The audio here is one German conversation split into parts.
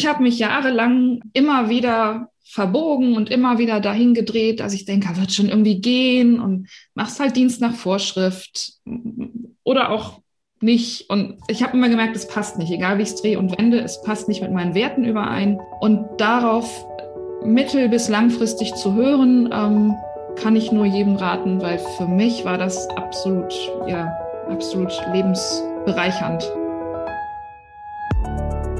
ich habe mich jahrelang immer wieder verbogen und immer wieder dahin gedreht, dass ich denke, wird schon irgendwie gehen und machst halt Dienst nach Vorschrift oder auch nicht. Und ich habe immer gemerkt, es passt nicht, egal wie ich es drehe und wende, es passt nicht mit meinen Werten überein. Und darauf mittel- bis langfristig zu hören, ähm, kann ich nur jedem raten, weil für mich war das absolut, ja, absolut lebensbereichernd.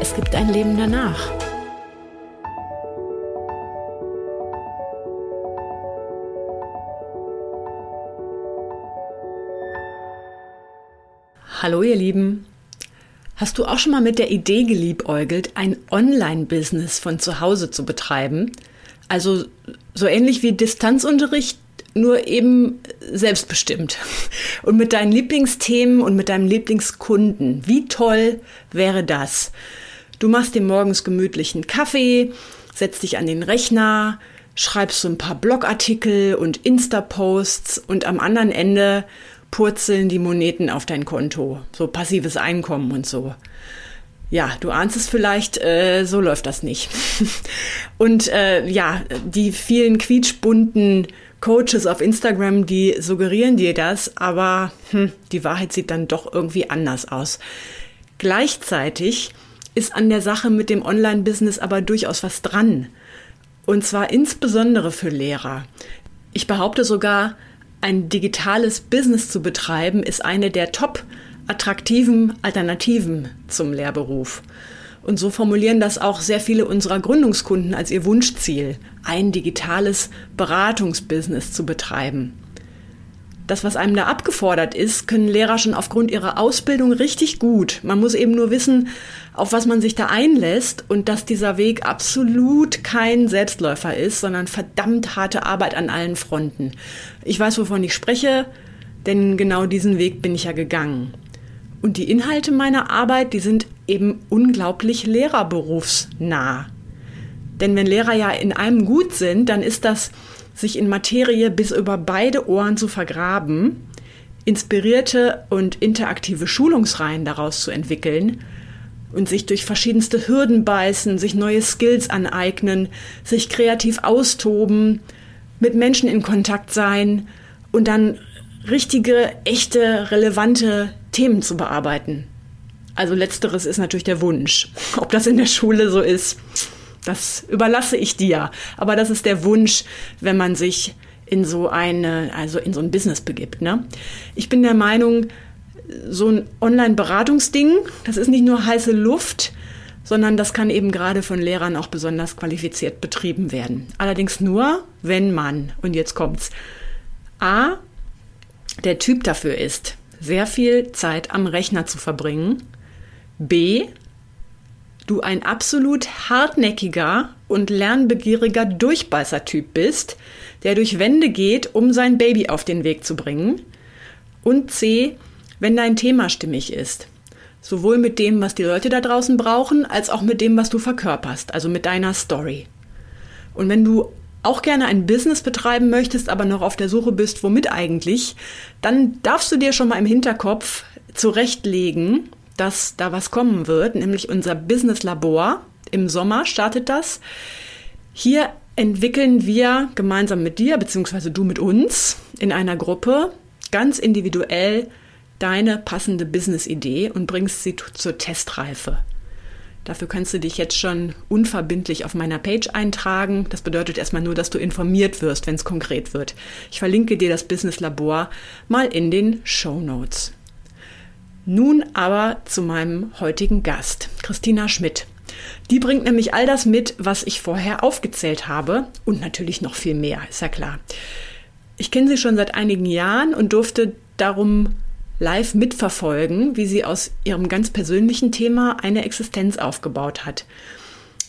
es gibt ein Leben danach. Hallo ihr Lieben. Hast du auch schon mal mit der Idee geliebäugelt, ein Online-Business von zu Hause zu betreiben? Also so ähnlich wie Distanzunterricht, nur eben selbstbestimmt. Und mit deinen Lieblingsthemen und mit deinem Lieblingskunden. Wie toll wäre das? Du machst dir morgens gemütlichen Kaffee, setzt dich an den Rechner, schreibst so ein paar Blogartikel und Insta-Posts und am anderen Ende purzeln die Moneten auf dein Konto. So passives Einkommen und so. Ja, du ahnst es vielleicht, äh, so läuft das nicht. und äh, ja, die vielen quietschbunten Coaches auf Instagram, die suggerieren dir das, aber hm, die Wahrheit sieht dann doch irgendwie anders aus. Gleichzeitig ist an der Sache mit dem Online-Business aber durchaus was dran. Und zwar insbesondere für Lehrer. Ich behaupte sogar, ein digitales Business zu betreiben, ist eine der top attraktiven Alternativen zum Lehrberuf. Und so formulieren das auch sehr viele unserer Gründungskunden als ihr Wunschziel, ein digitales Beratungsbusiness zu betreiben das, was einem da abgefordert ist, können Lehrer schon aufgrund ihrer Ausbildung richtig gut. Man muss eben nur wissen, auf was man sich da einlässt und dass dieser Weg absolut kein Selbstläufer ist, sondern verdammt harte Arbeit an allen Fronten. Ich weiß, wovon ich spreche, denn genau diesen Weg bin ich ja gegangen. Und die Inhalte meiner Arbeit, die sind eben unglaublich lehrerberufsnah. Denn wenn Lehrer ja in einem gut sind, dann ist das sich in Materie bis über beide Ohren zu vergraben, inspirierte und interaktive Schulungsreihen daraus zu entwickeln und sich durch verschiedenste Hürden beißen, sich neue Skills aneignen, sich kreativ austoben, mit Menschen in Kontakt sein und dann richtige, echte, relevante Themen zu bearbeiten. Also letzteres ist natürlich der Wunsch. Ob das in der Schule so ist, das überlasse ich dir. Aber das ist der Wunsch, wenn man sich in so eine, also in so ein Business begibt. Ne? Ich bin der Meinung, so ein Online-Beratungsding, das ist nicht nur heiße Luft, sondern das kann eben gerade von Lehrern auch besonders qualifiziert betrieben werden. Allerdings nur, wenn man, und jetzt kommt's, A, der Typ dafür ist, sehr viel Zeit am Rechner zu verbringen, B, du ein absolut hartnäckiger und lernbegieriger Durchbeißertyp bist, der durch Wände geht, um sein Baby auf den Weg zu bringen. Und C, wenn dein Thema stimmig ist. Sowohl mit dem, was die Leute da draußen brauchen, als auch mit dem, was du verkörperst, also mit deiner Story. Und wenn du auch gerne ein Business betreiben möchtest, aber noch auf der Suche bist, womit eigentlich, dann darfst du dir schon mal im Hinterkopf zurechtlegen, dass da was kommen wird, nämlich unser Business Labor. Im Sommer startet das. Hier entwickeln wir gemeinsam mit dir, beziehungsweise du mit uns in einer Gruppe ganz individuell deine passende Business-Idee und bringst sie zur Testreife. Dafür kannst du dich jetzt schon unverbindlich auf meiner Page eintragen. Das bedeutet erstmal nur, dass du informiert wirst, wenn es konkret wird. Ich verlinke dir das Business Labor mal in den Show Notes. Nun aber zu meinem heutigen Gast, Christina Schmidt. Die bringt nämlich all das mit, was ich vorher aufgezählt habe und natürlich noch viel mehr, ist ja klar. Ich kenne sie schon seit einigen Jahren und durfte darum live mitverfolgen, wie sie aus ihrem ganz persönlichen Thema eine Existenz aufgebaut hat.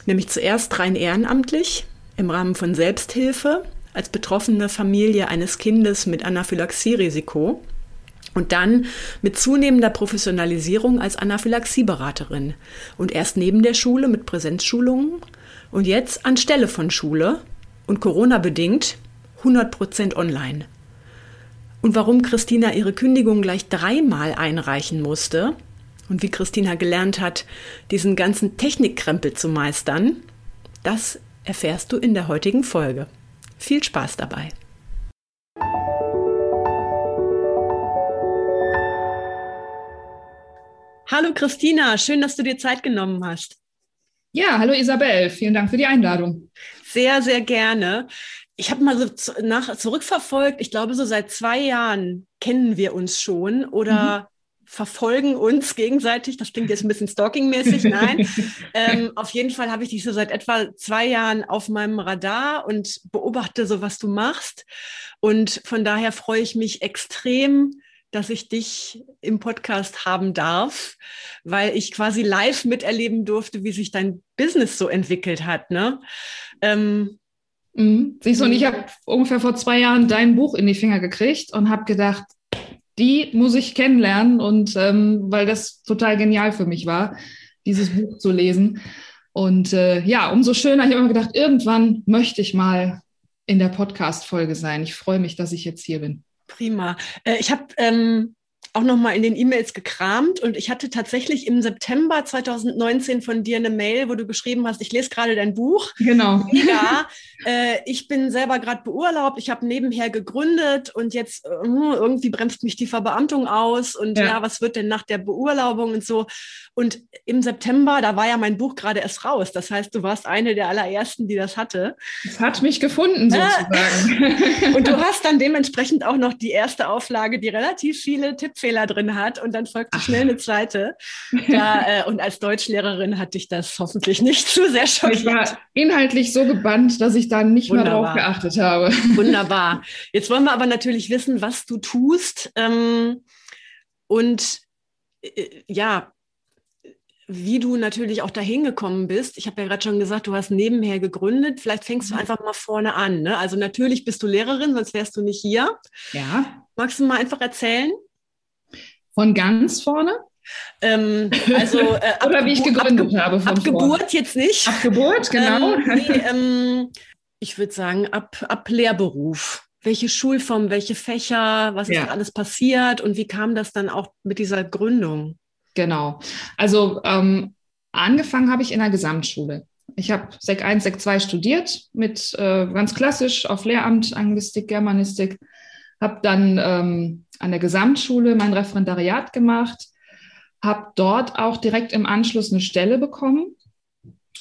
Nämlich zuerst rein ehrenamtlich im Rahmen von Selbsthilfe als betroffene Familie eines Kindes mit Anaphylaxierisiko und dann mit zunehmender Professionalisierung als Anaphylaxieberaterin und erst neben der Schule mit Präsenzschulungen und jetzt anstelle von Schule und Corona bedingt 100 Prozent online. Und warum Christina ihre Kündigung gleich dreimal einreichen musste und wie Christina gelernt hat, diesen ganzen Technikkrempel zu meistern, das erfährst du in der heutigen Folge. Viel Spaß dabei! Hallo Christina, schön, dass du dir Zeit genommen hast. Ja, hallo Isabel, vielen Dank für die Einladung. Sehr, sehr gerne. Ich habe mal so nach, zurückverfolgt, ich glaube, so seit zwei Jahren kennen wir uns schon oder mhm verfolgen uns gegenseitig. Das klingt jetzt ein bisschen stalkingmäßig, nein. ähm, auf jeden Fall habe ich dich so seit etwa zwei Jahren auf meinem Radar und beobachte so, was du machst. Und von daher freue ich mich extrem, dass ich dich im Podcast haben darf, weil ich quasi live miterleben durfte, wie sich dein Business so entwickelt hat. Ne? Ähm, mhm. Siehst du, und ich habe ungefähr vor zwei Jahren dein Buch in die Finger gekriegt und habe gedacht, die muss ich kennenlernen und ähm, weil das total genial für mich war, dieses Buch zu lesen. Und äh, ja, umso schöner. Ich habe immer gedacht, irgendwann möchte ich mal in der Podcast-Folge sein. Ich freue mich, dass ich jetzt hier bin. Prima. Äh, ich habe ähm, auch noch mal in den E-Mails gekramt und ich hatte tatsächlich im September 2019 von dir eine Mail, wo du geschrieben hast, ich lese gerade dein Buch. Genau. Ja, äh, ich bin selber gerade beurlaubt, ich habe nebenher gegründet und jetzt äh, irgendwie bremst mich die Verbeamtung aus und ja. ja. was wird denn nach der Beurlaubung und so. Und im September, da war ja mein Buch gerade erst raus. Das heißt, du warst eine der allerersten, die das hatte. Es hat mich gefunden sozusagen. und du hast dann dementsprechend auch noch die erste Auflage, die relativ viele Tipps Tippfehler drin hat und dann folgte schnell eine zweite. Da, äh, und als Deutschlehrerin hatte ich das hoffentlich nicht zu sehr schockiert. Ich war inhaltlich so gebannt, dass ich da nicht Wunderbar. mehr drauf geachtet habe. Wunderbar. Jetzt wollen wir aber natürlich wissen, was du tust. Ähm, und äh, ja, wie du natürlich auch dahin gekommen bist. Ich habe ja gerade schon gesagt, du hast nebenher gegründet. Vielleicht fängst du mhm. einfach mal vorne an. Ne? Also natürlich bist du Lehrerin, sonst wärst du nicht hier. Ja. Magst du mal einfach erzählen? Von ganz vorne? Ähm, also äh, Oder wie ich gegründet ab, habe. Von ab Geburt jetzt nicht. Ab Geburt, genau. Ähm, nee, ähm, ich würde sagen, ab, ab Lehrberuf. Welche Schulform, welche Fächer, was ist ja. alles passiert und wie kam das dann auch mit dieser Gründung? Genau. Also ähm, angefangen habe ich in der Gesamtschule. Ich habe Sek 1, Sek 2 studiert mit äh, ganz klassisch auf Lehramt, Anglistik, Germanistik. Habe dann ähm, an der Gesamtschule mein Referendariat gemacht, habe dort auch direkt im Anschluss eine Stelle bekommen,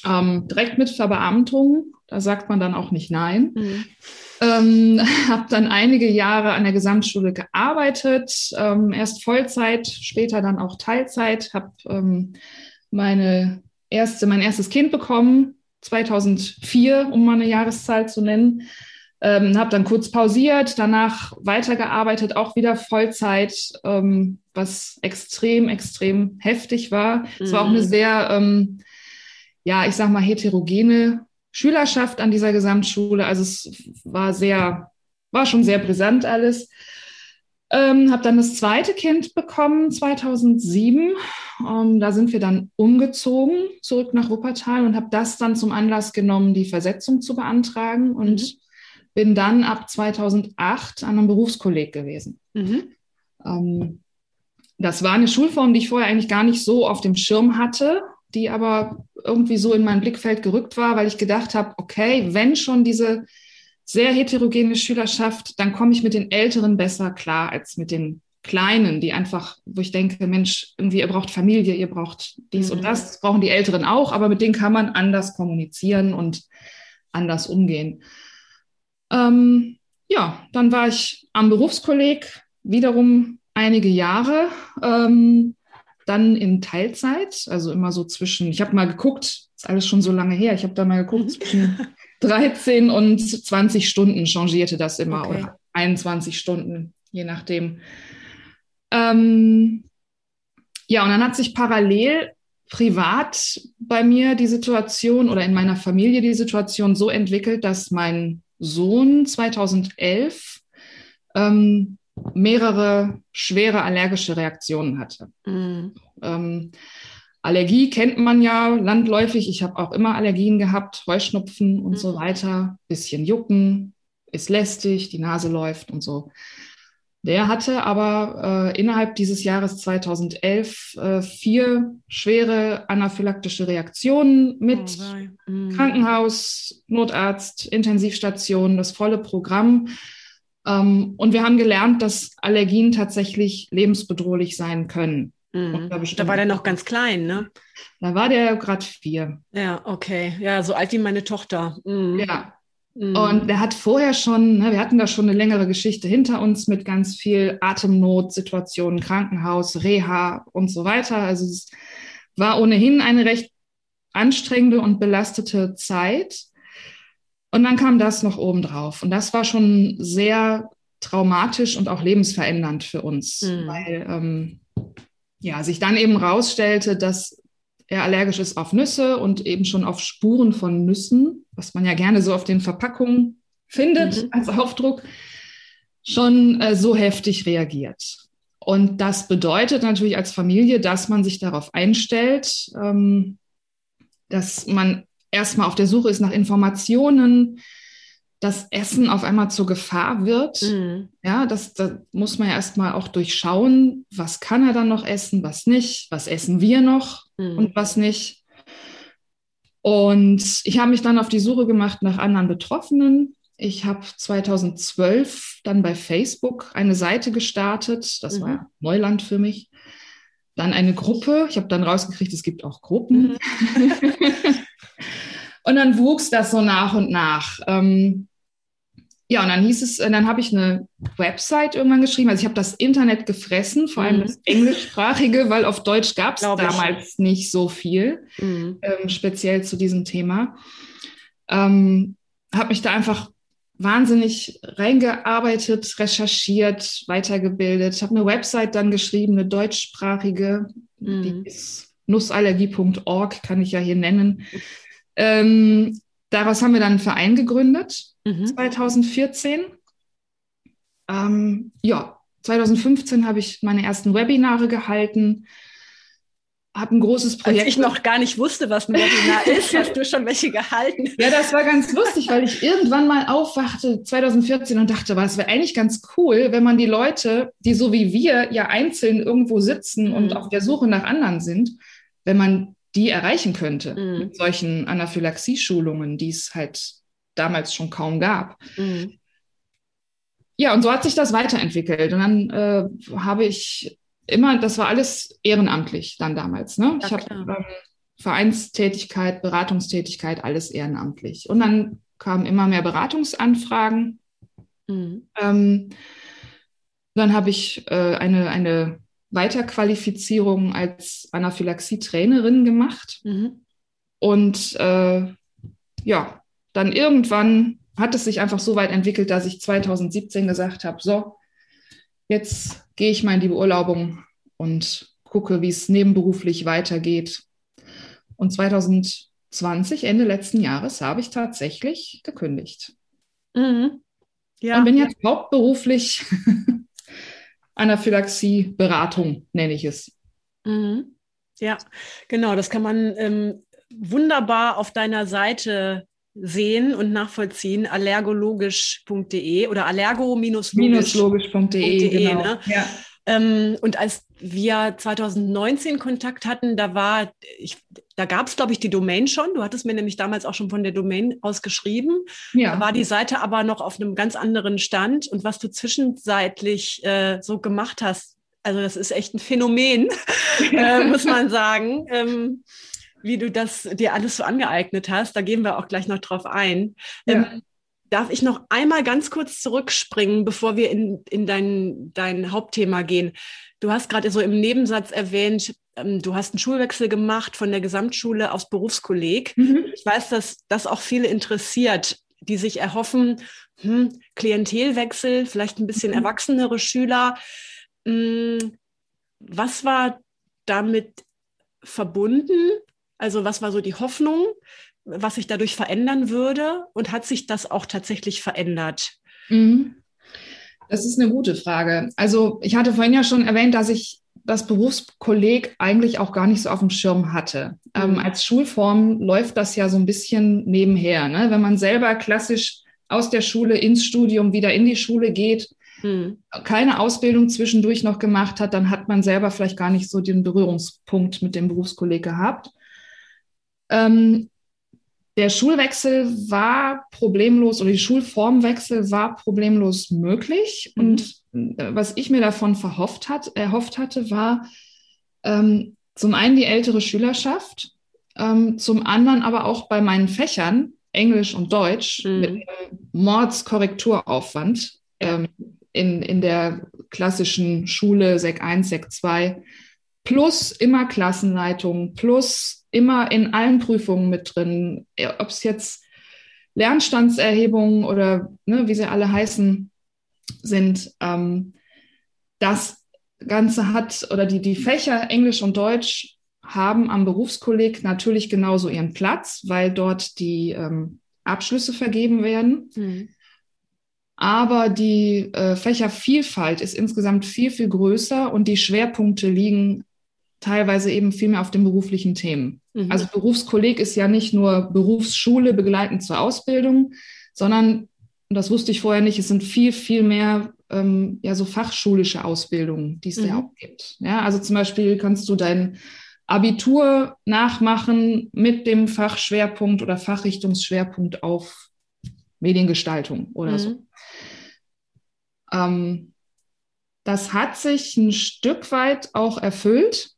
ähm, direkt mit Verbeamtung. Da sagt man dann auch nicht nein. Mhm. Ähm, habe dann einige Jahre an der Gesamtschule gearbeitet, ähm, erst Vollzeit, später dann auch Teilzeit. Habe ähm, meine erste, mein erstes Kind bekommen, 2004, um mal eine Jahreszahl zu nennen. Ähm, habe dann kurz pausiert, danach weitergearbeitet, auch wieder Vollzeit, ähm, was extrem, extrem heftig war. Mhm. Es war auch eine mhm. sehr, ähm, ja, ich sag mal, heterogene Schülerschaft an dieser Gesamtschule. Also es war sehr, war schon sehr brisant alles. Ähm, habe dann das zweite Kind bekommen 2007. Ähm, da sind wir dann umgezogen zurück nach Wuppertal und habe das dann zum Anlass genommen, die Versetzung zu beantragen und mhm bin dann ab 2008 an einem Berufskolleg gewesen. Mhm. Ähm, das war eine Schulform, die ich vorher eigentlich gar nicht so auf dem Schirm hatte, die aber irgendwie so in mein Blickfeld gerückt war, weil ich gedacht habe, okay, wenn schon diese sehr heterogene Schülerschaft, dann komme ich mit den Älteren besser klar als mit den Kleinen, die einfach, wo ich denke, Mensch, irgendwie ihr braucht Familie, ihr braucht dies mhm. und das, das brauchen die Älteren auch, aber mit denen kann man anders kommunizieren und anders umgehen. Ähm, ja, dann war ich am Berufskolleg wiederum einige Jahre, ähm, dann in Teilzeit, also immer so zwischen, ich habe mal geguckt, ist alles schon so lange her, ich habe da mal geguckt, mhm. zwischen 13 und 20 Stunden changierte das immer okay. oder 21 Stunden, je nachdem. Ähm, ja, und dann hat sich parallel privat bei mir die Situation oder in meiner Familie die Situation so entwickelt, dass mein Sohn 2011 ähm, mehrere schwere allergische Reaktionen hatte. Mhm. Ähm, Allergie kennt man ja landläufig. Ich habe auch immer Allergien gehabt, Heuschnupfen und mhm. so weiter. Bisschen jucken, ist lästig, die Nase läuft und so. Der hatte aber äh, innerhalb dieses Jahres 2011 äh, vier schwere anaphylaktische Reaktionen mit oh, mm. Krankenhaus, Notarzt, Intensivstation, das volle Programm. Ähm, und wir haben gelernt, dass Allergien tatsächlich lebensbedrohlich sein können. Mm. Da war der noch ganz klein, ne? Da war der gerade vier. Ja, okay. Ja, so alt wie meine Tochter. Mm. Ja, Mhm. Und der hat vorher schon, ne, wir hatten da schon eine längere Geschichte hinter uns mit ganz viel Atemnotsituationen, Krankenhaus, Reha und so weiter. Also es war ohnehin eine recht anstrengende und belastete Zeit. Und dann kam das noch obendrauf. Und das war schon sehr traumatisch und auch lebensverändernd für uns, mhm. weil ähm, ja, sich dann eben rausstellte, dass er allergisch ist auf Nüsse und eben schon auf Spuren von Nüssen, was man ja gerne so auf den Verpackungen findet mhm. als Aufdruck, schon äh, so heftig reagiert. Und das bedeutet natürlich als Familie, dass man sich darauf einstellt, ähm, dass man erstmal auf der Suche ist nach Informationen, dass Essen auf einmal zur Gefahr wird. Mhm. Ja, das, da muss man ja erstmal auch durchschauen, was kann er dann noch essen, was nicht, was essen wir noch mhm. und was nicht. Und ich habe mich dann auf die Suche gemacht nach anderen Betroffenen. Ich habe 2012 dann bei Facebook eine Seite gestartet. Das mhm. war Neuland für mich. Dann eine Gruppe. Ich habe dann rausgekriegt, es gibt auch Gruppen. Und dann wuchs das so nach und nach. Ähm, ja, und dann hieß es, äh, dann habe ich eine Website irgendwann geschrieben. Also ich habe das Internet gefressen, vor allem mhm. das englischsprachige, weil auf Deutsch gab es damals nicht so viel, mhm. ähm, speziell zu diesem Thema. Ähm, habe mich da einfach wahnsinnig reingearbeitet, recherchiert, weitergebildet. Ich habe eine Website dann geschrieben, eine deutschsprachige, mhm. die ist nussallergie.org, kann ich ja hier nennen. Ähm, daraus haben wir dann einen Verein gegründet mhm. 2014. Ähm, ja, 2015 habe ich meine ersten Webinare gehalten, habe ein großes Projekt. Als ich noch gar nicht wusste, was ein Webinar ist, hast du schon welche gehalten. Ja, das war ganz lustig, weil ich irgendwann mal aufwachte 2014 und dachte, was wäre eigentlich ganz cool, wenn man die Leute, die so wie wir ja einzeln irgendwo sitzen mhm. und auf der Suche nach anderen sind, wenn man die erreichen könnte mhm. mit solchen Anaphylaxie-Schulungen, die es halt damals schon kaum gab. Mhm. Ja, und so hat sich das weiterentwickelt. Und dann äh, habe ich immer, das war alles ehrenamtlich dann damals. Ne? Ja, ich habe ähm, Vereinstätigkeit, Beratungstätigkeit, alles ehrenamtlich. Und dann kamen immer mehr Beratungsanfragen. Mhm. Ähm, dann habe ich äh, eine, eine Weiterqualifizierung als Anaphylaxie-Trainerin gemacht. Mhm. Und äh, ja, dann irgendwann hat es sich einfach so weit entwickelt, dass ich 2017 gesagt habe, so, jetzt gehe ich mal in die Beurlaubung und gucke, wie es nebenberuflich weitergeht. Und 2020, Ende letzten Jahres, habe ich tatsächlich gekündigt. Mhm. Ja. Und bin jetzt hauptberuflich Anaphylaxie-Beratung, nenne ich es. Mhm. Ja, genau, das kann man ähm, wunderbar auf deiner Seite sehen und nachvollziehen, allergologisch.de oder allergo-logisch.de. Genau. Ne? Ja. Ähm, und als wir 2019 Kontakt hatten, da war, ich, da gab es, glaube ich, die Domain schon. Du hattest mir nämlich damals auch schon von der Domain aus geschrieben. Ja. Da war die Seite aber noch auf einem ganz anderen Stand. Und was du zwischenzeitlich äh, so gemacht hast, also das ist echt ein Phänomen, äh, muss man sagen. Ähm, wie du das dir alles so angeeignet hast. Da gehen wir auch gleich noch drauf ein. Ja. Ähm, darf ich noch einmal ganz kurz zurückspringen, bevor wir in, in dein, dein Hauptthema gehen? Du hast gerade so im Nebensatz erwähnt, ähm, du hast einen Schulwechsel gemacht von der Gesamtschule aufs Berufskolleg. Mhm. Ich weiß, dass das auch viele interessiert, die sich erhoffen, hm, Klientelwechsel, vielleicht ein bisschen mhm. erwachsenere Schüler. Hm, was war damit verbunden? Also was war so die Hoffnung, was sich dadurch verändern würde? Und hat sich das auch tatsächlich verändert? Mhm. Das ist eine gute Frage. Also ich hatte vorhin ja schon erwähnt, dass ich das Berufskolleg eigentlich auch gar nicht so auf dem Schirm hatte. Ähm, mhm. Ähm, als Schulform läuft das ja so ein bisschen nebenher. Ne? Wenn man selber klassisch aus der Schule ins Studium wieder in die Schule geht, mhm. keine Ausbildung zwischendurch noch gemacht hat, dann hat man selber vielleicht gar nicht so den Berührungspunkt mit dem Berufskolleg gehabt. Ähm, der Schulwechsel war problemlos oder die Schulformwechsel war problemlos möglich. Mhm. Und äh, was ich mir davon verhofft hat, erhofft hatte, war ähm, zum einen die ältere Schülerschaft, ähm, zum anderen aber auch bei meinen Fächern, Englisch und Deutsch, mhm. mit Mordskorrekturaufwand ähm, in, in der klassischen Schule, Sek 1, Sek 2, plus immer Klassenleitung, plus immer in allen Prüfungen mit drin, ob es jetzt Lernstandserhebungen oder ne, wie sie alle heißen sind. Ähm, das Ganze hat oder die, die Fächer Englisch und Deutsch haben am Berufskolleg natürlich genauso ihren Platz, weil dort die ähm, Abschlüsse vergeben werden. Mhm. Aber die äh, Fächervielfalt ist insgesamt viel, viel größer und die Schwerpunkte liegen teilweise eben viel mehr auf den beruflichen Themen. Mhm. Also Berufskolleg ist ja nicht nur Berufsschule begleitend zur Ausbildung, sondern, das wusste ich vorher nicht, es sind viel, viel mehr ähm, ja so fachschulische Ausbildungen, die es mhm. da auch gibt. Ja, also zum Beispiel kannst du dein Abitur nachmachen mit dem Fachschwerpunkt oder Fachrichtungsschwerpunkt auf Mediengestaltung oder mhm. so. Ähm, das hat sich ein Stück weit auch erfüllt.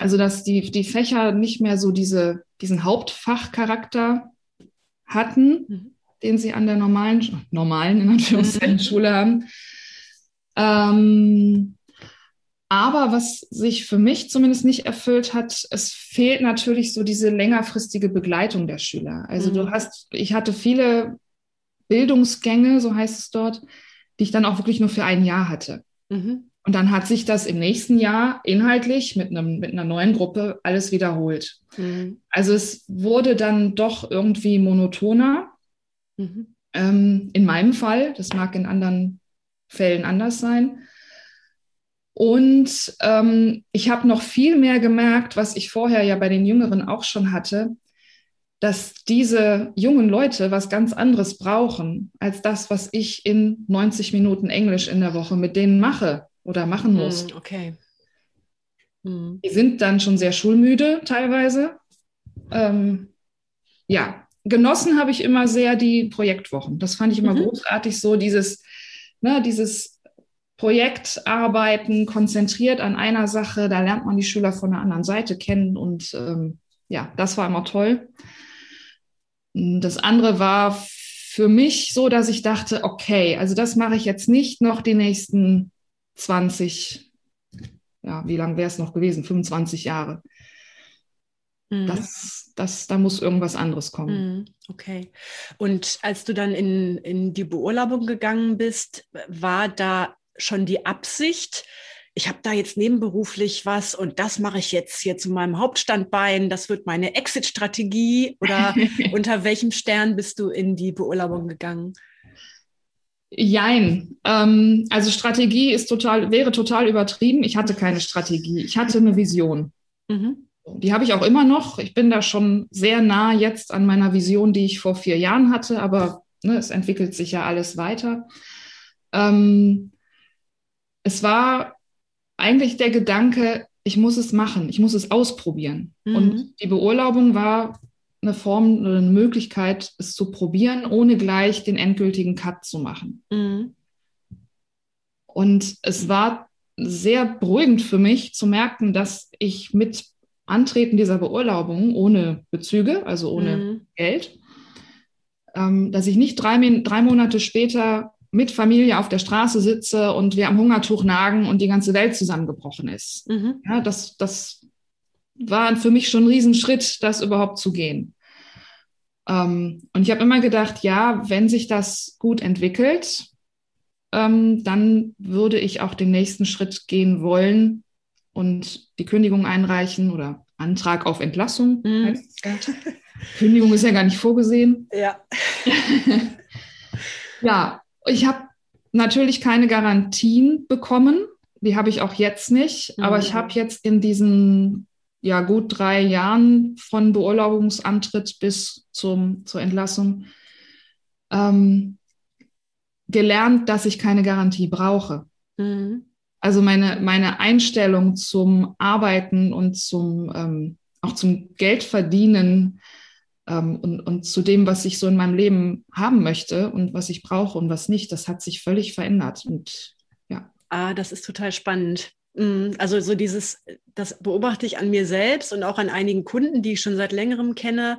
Also, dass die, die Fächer nicht mehr so diese, diesen Hauptfachcharakter hatten, mhm. den sie an der normalen, normalen in Anführungszeichen, mhm. Schule haben. Ähm, aber was sich für mich zumindest nicht erfüllt hat, es fehlt natürlich so diese längerfristige Begleitung der Schüler. Also mhm. du hast, ich hatte viele Bildungsgänge, so heißt es dort, die ich dann auch wirklich nur für ein Jahr hatte. Mhm. Und dann hat sich das im nächsten Jahr inhaltlich mit, einem, mit einer neuen Gruppe alles wiederholt. Mhm. Also es wurde dann doch irgendwie monotoner. Mhm. Ähm, in meinem Fall, das mag in anderen Fällen anders sein. Und ähm, ich habe noch viel mehr gemerkt, was ich vorher ja bei den Jüngeren auch schon hatte, dass diese jungen Leute was ganz anderes brauchen als das, was ich in 90 Minuten Englisch in der Woche mit denen mache oder machen muss. Mm, okay. Mm. Die sind dann schon sehr schulmüde teilweise. Ähm, ja, genossen habe ich immer sehr die Projektwochen. Das fand ich immer mhm. großartig, so dieses, ne, dieses Projektarbeiten konzentriert an einer Sache. Da lernt man die Schüler von der anderen Seite kennen und ähm, ja, das war immer toll. Das andere war für mich so, dass ich dachte, okay, also das mache ich jetzt nicht noch die nächsten 20, ja, wie lange wäre es noch gewesen? 25 Jahre. Mhm. Das, das, da muss irgendwas anderes kommen. Mhm. Okay. Und als du dann in, in die Beurlaubung gegangen bist, war da schon die Absicht, ich habe da jetzt nebenberuflich was und das mache ich jetzt hier zu meinem Hauptstandbein, das wird meine Exit-Strategie oder unter welchem Stern bist du in die Beurlaubung gegangen? Jein. Ähm, also Strategie ist total, wäre total übertrieben. Ich hatte keine Strategie. Ich hatte eine Vision. Mhm. Die habe ich auch immer noch. Ich bin da schon sehr nah jetzt an meiner Vision, die ich vor vier Jahren hatte, aber ne, es entwickelt sich ja alles weiter. Ähm, es war eigentlich der Gedanke, ich muss es machen, ich muss es ausprobieren. Mhm. Und die Beurlaubung war eine Form oder eine Möglichkeit, es zu probieren, ohne gleich den endgültigen Cut zu machen. Mhm. Und es war sehr beruhigend für mich zu merken, dass ich mit Antreten dieser Beurlaubung ohne Bezüge, also ohne mhm. Geld, ähm, dass ich nicht drei, drei Monate später mit Familie auf der Straße sitze und wir am Hungertuch nagen und die ganze Welt zusammengebrochen ist. Mhm. Ja, das, das war für mich schon ein Riesenschritt, das überhaupt zu gehen. Ähm, und ich habe immer gedacht, ja, wenn sich das gut entwickelt, ähm, dann würde ich auch den nächsten Schritt gehen wollen und die Kündigung einreichen oder Antrag auf Entlassung. Mhm. Kündigung ist ja gar nicht vorgesehen. Ja. ja, ich habe natürlich keine Garantien bekommen. Die habe ich auch jetzt nicht. Mhm. Aber ich habe jetzt in diesen ja, gut drei Jahren von Beurlaubungsantritt bis zum, zur Entlassung ähm, gelernt, dass ich keine Garantie brauche. Mhm. Also meine, meine Einstellung zum Arbeiten und zum ähm, auch zum Geldverdienen ähm, und, und zu dem, was ich so in meinem Leben haben möchte und was ich brauche und was nicht, das hat sich völlig verändert. Und ja. Ah, das ist total spannend. Mm, also so dieses, das beobachte ich an mir selbst und auch an einigen Kunden, die ich schon seit längerem kenne,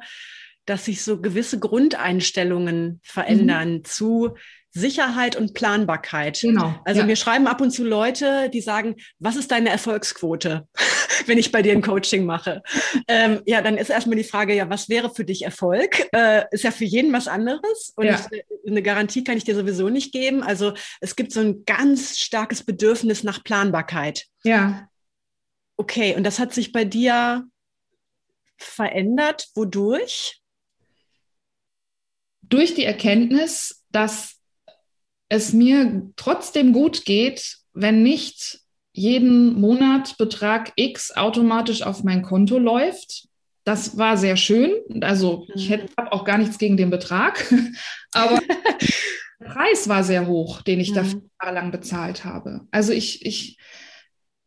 dass sich so gewisse Grundeinstellungen verändern mhm. zu Sicherheit und Planbarkeit. Genau. Also ja. mir schreiben ab und zu Leute, die sagen, was ist deine Erfolgsquote, wenn ich bei dir ein Coaching mache? ähm, ja, dann ist erstmal die Frage, ja, was wäre für dich Erfolg? Äh, ist ja für jeden was anderes und ja. ich, eine Garantie kann ich dir sowieso nicht geben. Also es gibt so ein ganz starkes Bedürfnis nach Planbarkeit. Ja. Okay, und das hat sich bei dir verändert. Wodurch? Durch die Erkenntnis, dass es mir trotzdem gut geht, wenn nicht jeden Monat Betrag X automatisch auf mein Konto läuft. Das war sehr schön. Also ich mhm. hätte auch gar nichts gegen den Betrag, aber der Preis war sehr hoch, den ich dafür mhm. jahrelang bezahlt habe. Also ich, ich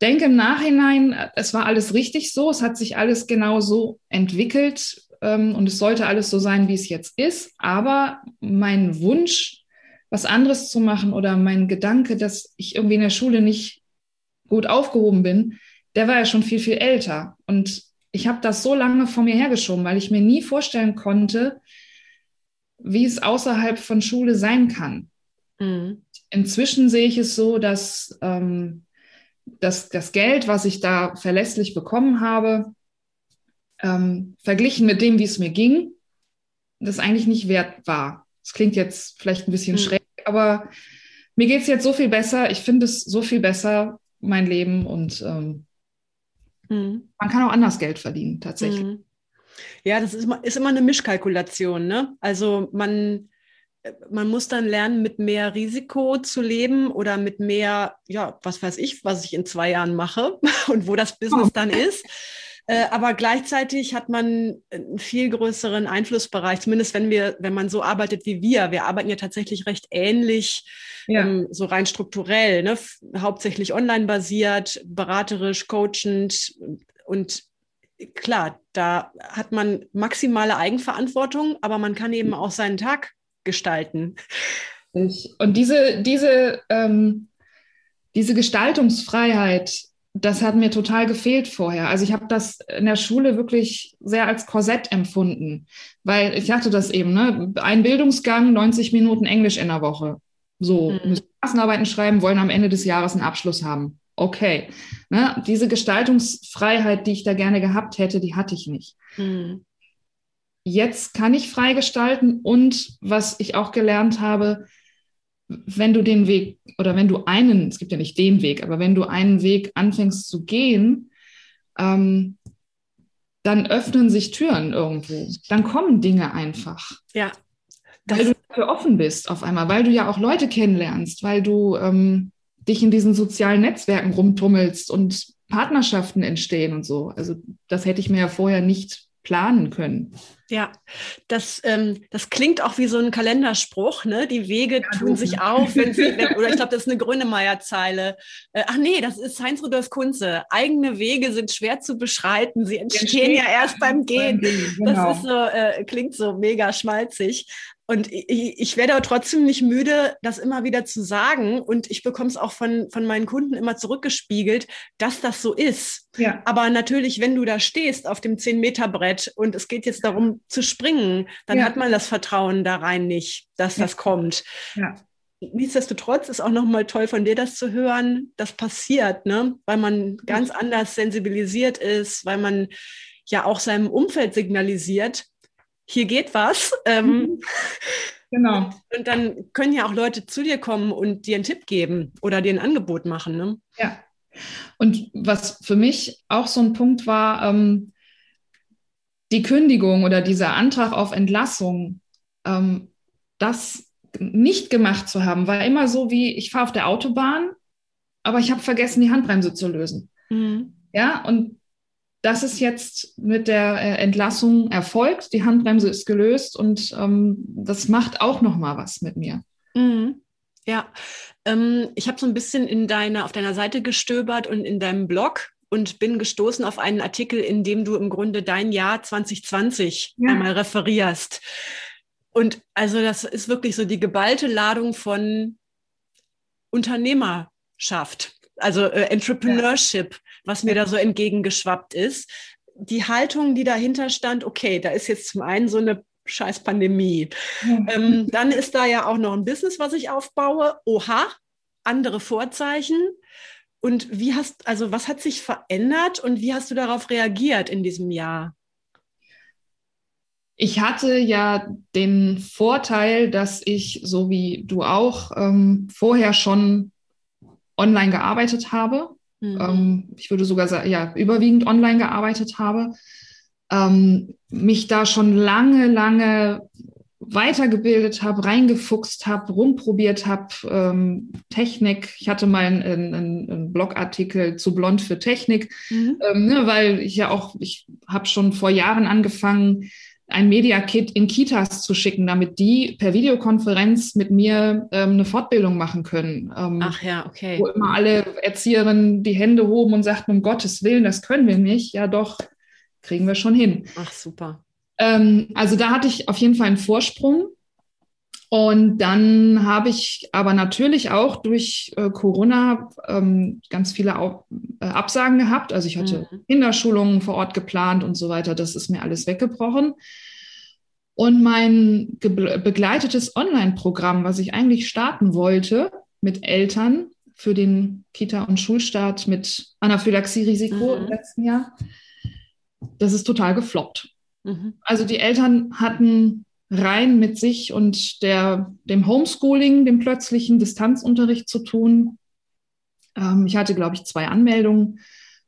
denke im Nachhinein, es war alles richtig so, es hat sich alles genau so entwickelt ähm, und es sollte alles so sein, wie es jetzt ist. Aber mein Wunsch, was anderes zu machen oder mein Gedanke, dass ich irgendwie in der Schule nicht gut aufgehoben bin, der war ja schon viel, viel älter. Und ich habe das so lange vor mir hergeschoben, weil ich mir nie vorstellen konnte, wie es außerhalb von Schule sein kann. Mhm. Inzwischen sehe ich es so, dass, ähm, dass das Geld, was ich da verlässlich bekommen habe, ähm, verglichen mit dem, wie es mir ging, das eigentlich nicht wert war. Das klingt jetzt vielleicht ein bisschen mhm. schräg, aber mir geht es jetzt so viel besser. Ich finde es so viel besser, mein Leben. Und ähm, mhm. man kann auch anders Geld verdienen, tatsächlich. Mhm. Ja, das ist immer, ist immer eine Mischkalkulation. Ne? Also man, man muss dann lernen, mit mehr Risiko zu leben oder mit mehr, ja, was weiß ich, was ich in zwei Jahren mache und wo das Business oh. dann ist. Äh, aber gleichzeitig hat man einen viel größeren Einflussbereich, zumindest wenn wir, wenn man so arbeitet wie wir. Wir arbeiten ja tatsächlich recht ähnlich, ja. ähm, so rein strukturell, ne? hauptsächlich online basiert, beraterisch, coachend und klar, da hat man maximale Eigenverantwortung, aber man kann eben auch seinen Tag gestalten. Und diese, diese, ähm, diese Gestaltungsfreiheit, das hat mir total gefehlt vorher. Also ich habe das in der Schule wirklich sehr als Korsett empfunden, weil ich hatte das eben, ne? ein Bildungsgang, 90 Minuten Englisch in der Woche. So, mhm. müssen Klassenarbeiten schreiben, wollen am Ende des Jahres einen Abschluss haben. Okay. Ne? Diese Gestaltungsfreiheit, die ich da gerne gehabt hätte, die hatte ich nicht. Mhm. Jetzt kann ich freigestalten und was ich auch gelernt habe, wenn du den Weg oder wenn du einen, es gibt ja nicht den Weg, aber wenn du einen Weg anfängst zu gehen, ähm, dann öffnen sich Türen irgendwo. Dann kommen Dinge einfach. Ja. Weil du dafür offen bist auf einmal, weil du ja auch Leute kennenlernst, weil du ähm, dich in diesen sozialen Netzwerken rumtummelst und Partnerschaften entstehen und so. Also das hätte ich mir ja vorher nicht planen können. Ja, das, ähm, das klingt auch wie so ein Kalenderspruch, ne? Die Wege ja, tun sich auf, wenn sie, oder ich glaube, das ist eine Grönemeyer-Zeile. Äh, ach nee, das ist Heinz Rudolf Kunze. Eigene Wege sind schwer zu beschreiten, sie entstehen ja erst beim Gehen. Genau. Das ist so, äh, klingt so mega schmalzig. Und ich, ich werde aber trotzdem nicht müde, das immer wieder zu sagen. Und ich bekomme es auch von, von meinen Kunden immer zurückgespiegelt, dass das so ist. Ja. Aber natürlich, wenn du da stehst auf dem 10-Meter-Brett und es geht jetzt darum zu springen, dann ja. hat man das Vertrauen da rein nicht, dass ja. das kommt. Ja. Nichtsdestotrotz ist auch nochmal toll von dir das zu hören. Das passiert, ne? weil man ganz anders sensibilisiert ist, weil man ja auch seinem Umfeld signalisiert, hier geht was. Ähm, mhm. genau. Und dann können ja auch Leute zu dir kommen und dir einen Tipp geben oder dir ein Angebot machen. Ne? Ja. Und was für mich auch so ein Punkt war, ähm, die Kündigung oder dieser Antrag auf Entlassung, ähm, das nicht gemacht zu haben, war immer so wie, ich fahre auf der Autobahn, aber ich habe vergessen, die Handbremse zu lösen. Mhm. Ja, und das ist jetzt mit der äh, Entlassung erfolgt. Die Handbremse ist gelöst und ähm, das macht auch noch mal was mit mir. Mhm. Ja, ähm, ich habe so ein bisschen in deiner, auf deiner Seite gestöbert und in deinem Blog und bin gestoßen auf einen Artikel, in dem du im Grunde dein Jahr 2020 ja. einmal referierst. Und also das ist wirklich so die geballte Ladung von Unternehmerschaft, also äh, Entrepreneurship, ja. was mir da so entgegengeschwappt ist. Die Haltung, die dahinter stand, okay, da ist jetzt zum einen so eine scheiß Pandemie. Ähm, dann ist da ja auch noch ein Business, was ich aufbaue. Oha, andere Vorzeichen. Und wie hast, also was hat sich verändert und wie hast du darauf reagiert in diesem Jahr? Ich hatte ja den Vorteil, dass ich, so wie du auch, ähm, vorher schon online gearbeitet habe. Mhm. Ähm, ich würde sogar sagen, ja, überwiegend online gearbeitet habe. Ähm, mich da schon lange, lange weitergebildet habe, reingefuchst habe, rumprobiert habe, ähm, Technik. Ich hatte mal einen, einen, einen Blogartikel zu Blond für Technik, mhm. ähm, ne, weil ich ja auch, ich habe schon vor Jahren angefangen, ein Media-Kit in Kitas zu schicken, damit die per Videokonferenz mit mir ähm, eine Fortbildung machen können. Ähm, Ach ja, okay. Wo immer alle Erzieherinnen die Hände hoben und sagten, um Gottes Willen, das können wir nicht. Ja doch, kriegen wir schon hin. Ach super. Ähm, also da hatte ich auf jeden Fall einen Vorsprung. Und dann habe ich aber natürlich auch durch äh, Corona ähm, ganz viele auch, äh, Absagen gehabt. Also ich hatte mhm. Kinderschulungen vor Ort geplant und so weiter. Das ist mir alles weggebrochen. Und mein begleitetes Online-Programm, was ich eigentlich starten wollte mit Eltern für den Kita- und Schulstart mit Anaphylaxie-Risiko mhm. im letzten Jahr, das ist total gefloppt. Mhm. Also die Eltern hatten rein mit sich und der, dem Homeschooling, dem plötzlichen Distanzunterricht zu tun. Ähm, ich hatte, glaube ich, zwei Anmeldungen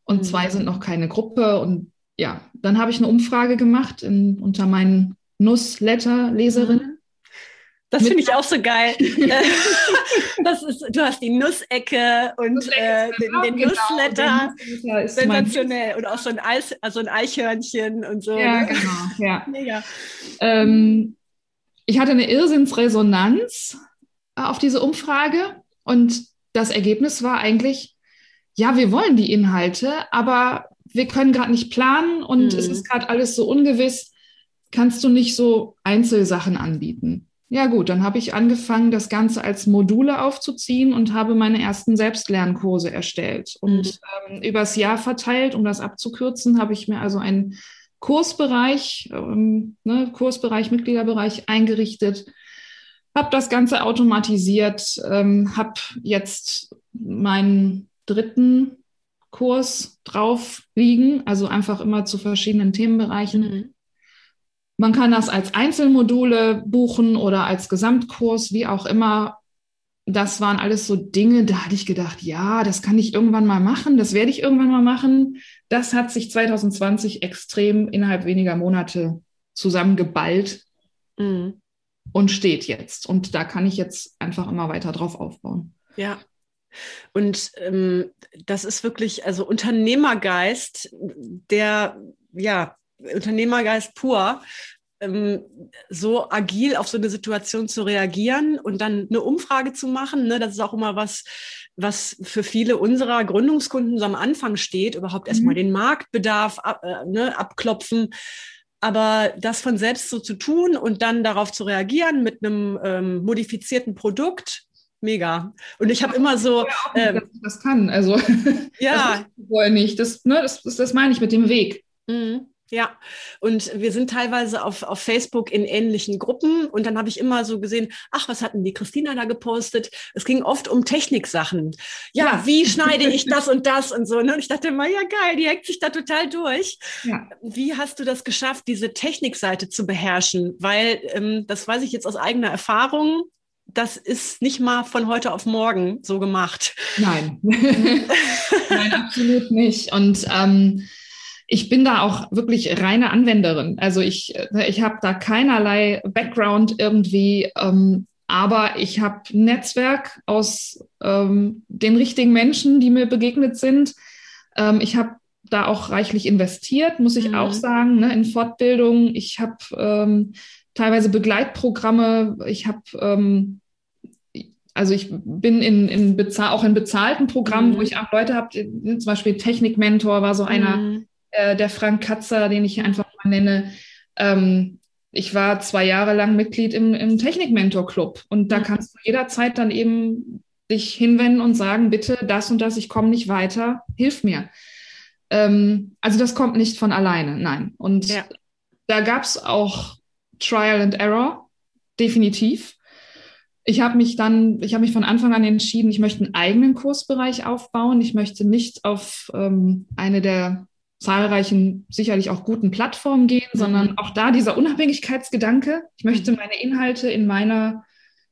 und mhm. zwei sind noch keine Gruppe. Und ja, dann habe ich eine Umfrage gemacht in, unter meinen Newsletter-Leserinnen. Mhm. Das finde ich auch so geil. das ist, du hast die Nussecke und äh, den, den genau. Newsletter. Sensationell. Und auch so ein, Eis, also ein Eichhörnchen und so. Ja, ne? genau. Ja. Mega. Ähm, ich hatte eine Irrsinnsresonanz äh, auf diese Umfrage und das Ergebnis war eigentlich, ja, wir wollen die Inhalte, aber wir können gerade nicht planen und mhm. es ist gerade alles so ungewiss. Kannst du nicht so Einzelsachen anbieten? Ja gut, dann habe ich angefangen, das Ganze als Module aufzuziehen und habe meine ersten Selbstlernkurse erstellt. Und mhm. ähm, übers Jahr verteilt, um das abzukürzen, habe ich mir also einen Kursbereich, ähm, ne, Kursbereich, Mitgliederbereich eingerichtet, habe das Ganze automatisiert, ähm, habe jetzt meinen dritten Kurs drauf liegen, also einfach immer zu verschiedenen Themenbereichen. Mhm. Man kann das als Einzelmodule buchen oder als Gesamtkurs, wie auch immer. Das waren alles so Dinge, da hatte ich gedacht, ja, das kann ich irgendwann mal machen, das werde ich irgendwann mal machen. Das hat sich 2020 extrem innerhalb weniger Monate zusammengeballt mhm. und steht jetzt. Und da kann ich jetzt einfach immer weiter drauf aufbauen. Ja, und ähm, das ist wirklich, also Unternehmergeist, der ja Unternehmergeist pur, ähm, so agil auf so eine Situation zu reagieren und dann eine Umfrage zu machen. Ne? Das ist auch immer was, was für viele unserer Gründungskunden so am Anfang steht, überhaupt erstmal mhm. den Marktbedarf ab, äh, ne, abklopfen. Aber das von selbst so zu tun und dann darauf zu reagieren mit einem ähm, modifizierten Produkt, mega. Und ich habe immer so. Ja, ähm, das kann, also. Ja. Das nicht. Das, ne, das, das, das meine ich mit dem Weg. Mhm. Ja, und wir sind teilweise auf, auf Facebook in ähnlichen Gruppen und dann habe ich immer so gesehen, ach, was hatten die Christina da gepostet? Es ging oft um Techniksachen. Ja, ja. wie schneide ich das und das und so. Ne? Und ich dachte immer, ja geil, die hängt sich da total durch. Ja. Wie hast du das geschafft, diese Technikseite zu beherrschen? Weil, ähm, das weiß ich jetzt aus eigener Erfahrung, das ist nicht mal von heute auf morgen so gemacht. Nein, nein, absolut nicht. Und ähm, ich bin da auch wirklich reine Anwenderin. Also ich, ich habe da keinerlei Background irgendwie, ähm, aber ich habe Netzwerk aus ähm, den richtigen Menschen, die mir begegnet sind. Ähm, ich habe da auch reichlich investiert, muss ich mhm. auch sagen, ne, in Fortbildung. Ich habe ähm, teilweise Begleitprogramme. Ich habe ähm, also ich bin in, in bezahl auch in bezahlten Programmen, mhm. wo ich auch Leute habe, zum Beispiel Technikmentor war so einer, mhm. Äh, der Frank Katzer, den ich einfach mal nenne. Ähm, ich war zwei Jahre lang Mitglied im, im Technikmentor-Club und da mhm. kannst du jederzeit dann eben dich hinwenden und sagen, bitte das und das, ich komme nicht weiter, hilf mir. Ähm, also das kommt nicht von alleine, nein. Und ja. da gab es auch Trial and Error, definitiv. Ich habe mich dann, ich habe mich von Anfang an entschieden, ich möchte einen eigenen Kursbereich aufbauen. Ich möchte nicht auf ähm, eine der zahlreichen, sicherlich auch guten Plattformen gehen, mhm. sondern auch da dieser Unabhängigkeitsgedanke. Ich möchte mhm. meine Inhalte in meiner,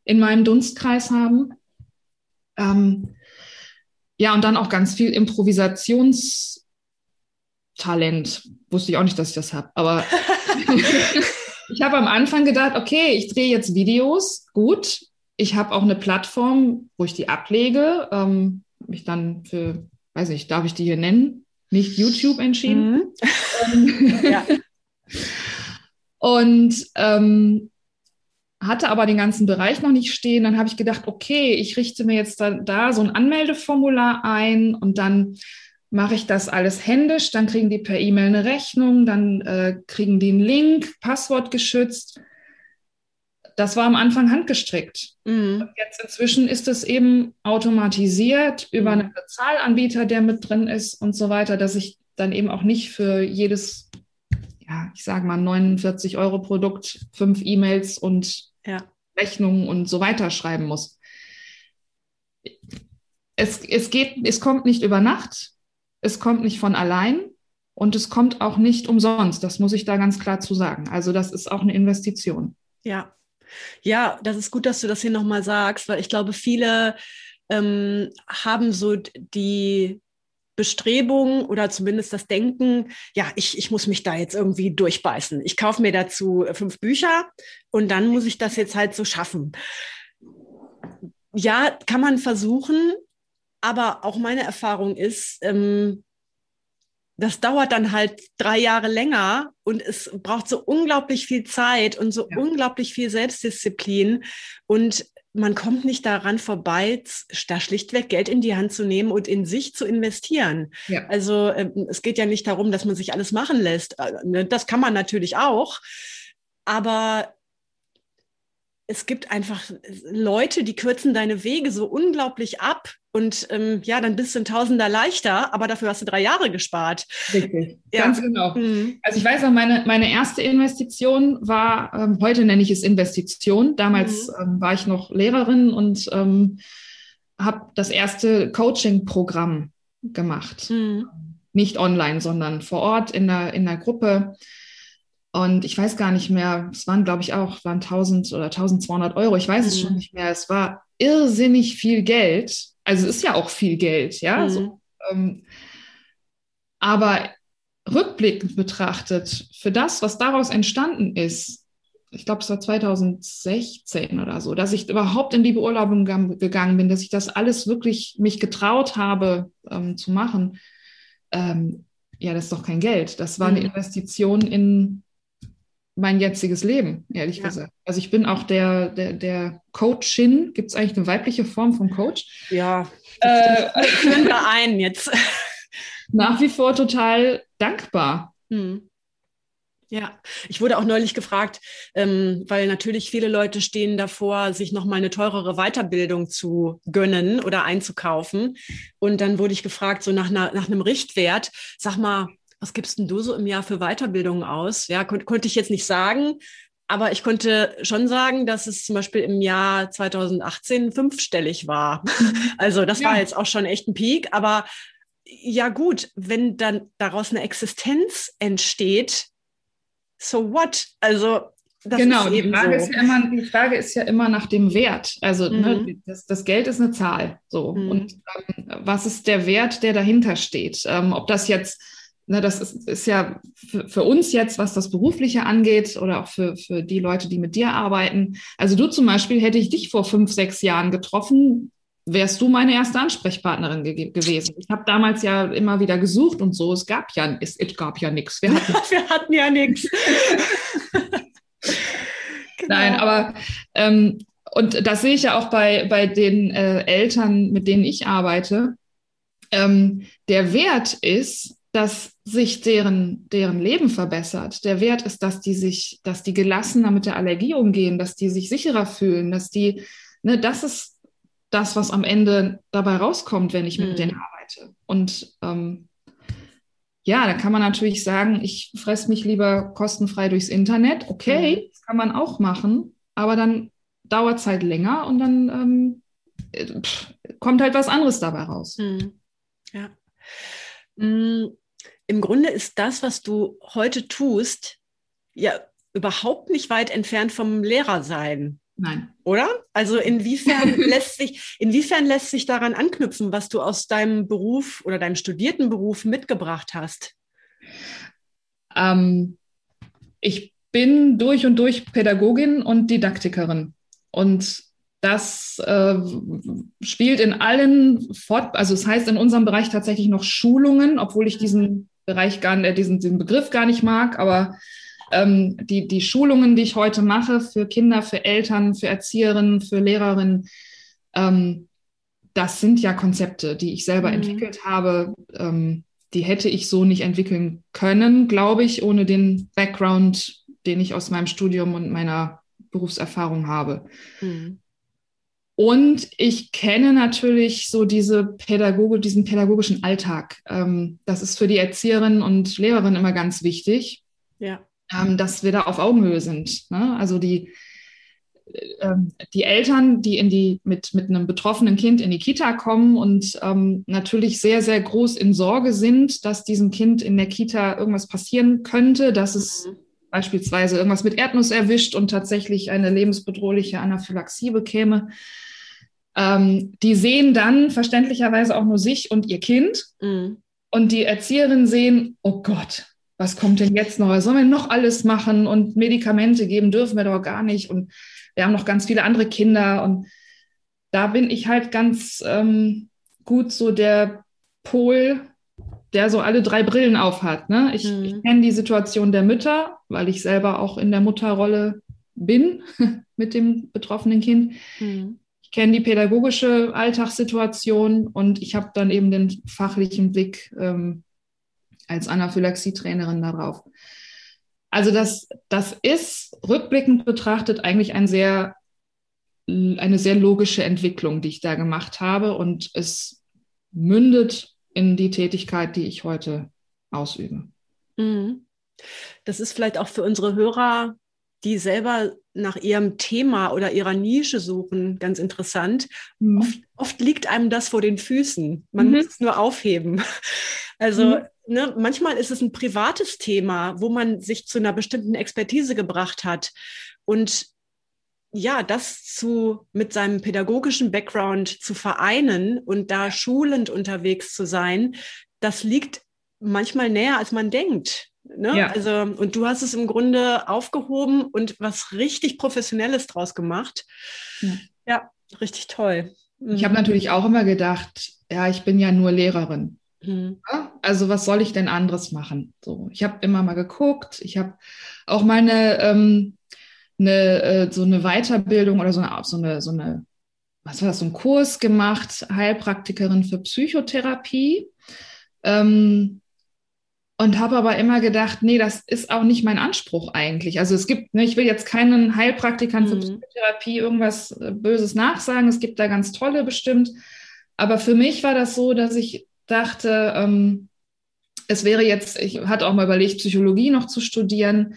in meinem Dunstkreis haben. Ähm, ja, und dann auch ganz viel Improvisationstalent. Wusste ich auch nicht, dass ich das habe, aber ich habe am Anfang gedacht, okay, ich drehe jetzt Videos, gut, ich habe auch eine Plattform, wo ich die ablege, ähm, mich dann für, weiß nicht, darf ich die hier nennen? Nicht YouTube entschieden. Mhm. ja. Und ähm, hatte aber den ganzen Bereich noch nicht stehen. Dann habe ich gedacht, okay, ich richte mir jetzt da, da so ein Anmeldeformular ein und dann mache ich das alles händisch. Dann kriegen die per E-Mail eine Rechnung, dann äh, kriegen die einen Link, Passwort geschützt das war am Anfang handgestrickt. Mhm. jetzt inzwischen ist es eben automatisiert über mhm. einen Bezahlanbieter, der mit drin ist und so weiter, dass ich dann eben auch nicht für jedes, ja, ich sage mal 49 Euro Produkt fünf E-Mails und ja. Rechnungen und so weiter schreiben muss. Es, es geht, es kommt nicht über Nacht, es kommt nicht von allein und es kommt auch nicht umsonst. Das muss ich da ganz klar zu sagen. Also das ist auch eine Investition. Ja, ja, das ist gut, dass du das hier nochmal sagst, weil ich glaube, viele ähm, haben so die Bestrebung oder zumindest das Denken, ja, ich, ich muss mich da jetzt irgendwie durchbeißen. Ich kaufe mir dazu fünf Bücher und dann muss ich das jetzt halt so schaffen. Ja, kann man versuchen, aber auch meine Erfahrung ist, ähm, das dauert dann halt drei Jahre länger und es braucht so unglaublich viel Zeit und so ja. unglaublich viel Selbstdisziplin und man kommt nicht daran vorbei, da schlichtweg Geld in die Hand zu nehmen und in sich zu investieren. Ja. Also äh, es geht ja nicht darum, dass man sich alles machen lässt. Äh, ne, das kann man natürlich auch, aber es gibt einfach Leute, die kürzen deine Wege so unglaublich ab und ähm, ja, dann bist du ein Tausender leichter, aber dafür hast du drei Jahre gespart. Richtig, ja. ganz genau. Mhm. Also ich weiß noch, meine, meine erste Investition war, ähm, heute nenne ich es Investition. Damals mhm. ähm, war ich noch Lehrerin und ähm, habe das erste Coaching-Programm gemacht. Mhm. Nicht online, sondern vor Ort in der, in der Gruppe. Und ich weiß gar nicht mehr, es waren, glaube ich, auch, waren 1000 oder 1200 Euro. Ich weiß mhm. es schon nicht mehr. Es war irrsinnig viel Geld. Also es ist ja auch viel Geld, ja. Mhm. So, ähm, aber rückblickend betrachtet, für das, was daraus entstanden ist, ich glaube, es war 2016 oder so, dass ich überhaupt in die Beurlaubung gegangen bin, dass ich das alles wirklich mich getraut habe ähm, zu machen. Ähm, ja, das ist doch kein Geld. Das war eine mhm. Investition in mein jetziges Leben, ehrlich ja. gesagt. Also ich bin auch der, der, der Coachin. Gibt es eigentlich eine weibliche Form von Coach? Ja, äh, führen wir ein jetzt. Nach wie vor total dankbar. Hm. Ja, ich wurde auch neulich gefragt, ähm, weil natürlich viele Leute stehen davor, sich nochmal eine teurere Weiterbildung zu gönnen oder einzukaufen. Und dann wurde ich gefragt, so nach, einer, nach einem Richtwert, sag mal, was gibst denn du so im Jahr für Weiterbildungen aus? Ja, kon konnte ich jetzt nicht sagen, aber ich konnte schon sagen, dass es zum Beispiel im Jahr 2018 fünfstellig war. Also das ja. war jetzt auch schon echt ein Peak, aber ja gut, wenn dann daraus eine Existenz entsteht, so what? Also das genau, die Frage, so. ist ja immer, die Frage ist ja immer nach dem Wert. Also ne, mhm. ne, das, das, Geld ist eine Zahl. So. Mhm. Und ähm, was ist der Wert, der dahinter steht? Ähm, ob das jetzt na, das ist, ist ja für, für, uns jetzt, was das Berufliche angeht oder auch für, für die Leute, die mit dir arbeiten. Also du zum Beispiel, hätte ich dich vor fünf, sechs Jahren getroffen, wärst du meine erste Ansprechpartnerin ge gewesen. Ich habe damals ja immer wieder gesucht und so. Es gab ja, es, es gab ja nichts. Wir, Wir, hatten ja nichts. Genau. Nein, aber ähm, und das sehe ich ja auch bei, bei den äh, Eltern, mit denen ich arbeite. Ähm, der Wert ist, dass sich deren, deren Leben verbessert. Der Wert ist, dass die sich, dass die gelassener mit der Allergie umgehen, dass die sich sicherer fühlen, dass die, ne, das ist das, was am Ende dabei rauskommt, wenn ich mit mhm. denen arbeite. Und ähm, ja, da kann man natürlich sagen, ich fresse mich lieber kostenfrei durchs Internet. Okay, mhm. das kann man auch machen, aber dann dauert es halt länger und dann ähm, äh, pff, kommt halt was anderes dabei raus. Mhm. Ja. Im Grunde ist das, was du heute tust, ja überhaupt nicht weit entfernt vom Lehrer sein. Nein. Oder? Also inwiefern lässt sich, inwiefern lässt sich daran anknüpfen, was du aus deinem Beruf oder deinem studierten Beruf mitgebracht hast? Ähm, ich bin durch und durch Pädagogin und Didaktikerin. Und das äh, spielt in allen Fort, also es das heißt in unserem Bereich tatsächlich noch Schulungen, obwohl ich diesen Bereich gar nicht, diesen, diesen Begriff gar nicht mag, aber ähm, die, die Schulungen, die ich heute mache für Kinder, für Eltern, für Erzieherinnen, für Lehrerinnen, ähm, das sind ja Konzepte, die ich selber mhm. entwickelt habe. Ähm, die hätte ich so nicht entwickeln können, glaube ich, ohne den Background, den ich aus meinem Studium und meiner Berufserfahrung habe. Mhm. Und ich kenne natürlich so diese Pädagoge, diesen pädagogischen Alltag. Ähm, das ist für die Erzieherinnen und Lehrerinnen immer ganz wichtig, ja. ähm, dass wir da auf Augenhöhe sind. Ne? Also die, ähm, die Eltern, die in die mit, mit einem betroffenen Kind in die Kita kommen und natürlich sehr, sehr groß in Sorge sind, dass diesem Kind in der Kita irgendwas passieren könnte, dass es mhm. beispielsweise irgendwas mit Erdnuss erwischt und tatsächlich eine lebensbedrohliche Anaphylaxie bekäme ähm, die sehen dann verständlicherweise auch nur sich und ihr Kind. Mhm. Und die Erzieherinnen sehen, oh Gott, was kommt denn jetzt noch? Was sollen wir noch alles machen? Und Medikamente geben dürfen wir doch gar nicht. Und wir haben noch ganz viele andere Kinder. Und da bin ich halt ganz ähm, gut so der Pol, der so alle drei Brillen aufhat. Ne? Ich, mhm. ich kenne die Situation der Mütter, weil ich selber auch in der Mutterrolle bin mit dem betroffenen Kind. Mhm kenne die pädagogische Alltagssituation und ich habe dann eben den fachlichen Blick ähm, als Anaphylaxie-Trainerin darauf. Also das, das ist rückblickend betrachtet eigentlich ein sehr, eine sehr logische Entwicklung, die ich da gemacht habe und es mündet in die Tätigkeit, die ich heute ausübe. Mhm. Das ist vielleicht auch für unsere Hörer die selber nach ihrem Thema oder ihrer Nische suchen, ganz interessant. Mhm. Oft, oft, liegt einem das vor den Füßen. Man mhm. muss es nur aufheben. Also mhm. ne, manchmal ist es ein privates Thema, wo man sich zu einer bestimmten Expertise gebracht hat. Und ja, das zu mit seinem pädagogischen Background zu vereinen und da schulend unterwegs zu sein, das liegt manchmal näher, als man denkt. Ne? Ja. Also, und du hast es im Grunde aufgehoben und was richtig Professionelles draus gemacht. Ja, ja richtig toll. Mhm. Ich habe natürlich auch immer gedacht, ja, ich bin ja nur Lehrerin. Mhm. Also was soll ich denn anderes machen? So, ich habe immer mal geguckt. Ich habe auch mal eine, ähm, eine äh, so eine Weiterbildung oder so eine, so eine, so eine, was war das, so ein Kurs gemacht, Heilpraktikerin für Psychotherapie. Ähm, und habe aber immer gedacht, nee, das ist auch nicht mein Anspruch eigentlich. Also es gibt, ne, ich will jetzt keinen Heilpraktikern mhm. für Psychotherapie irgendwas äh, Böses nachsagen. Es gibt da ganz tolle bestimmt. Aber für mich war das so, dass ich dachte, ähm, es wäre jetzt, ich hatte auch mal überlegt, Psychologie noch zu studieren.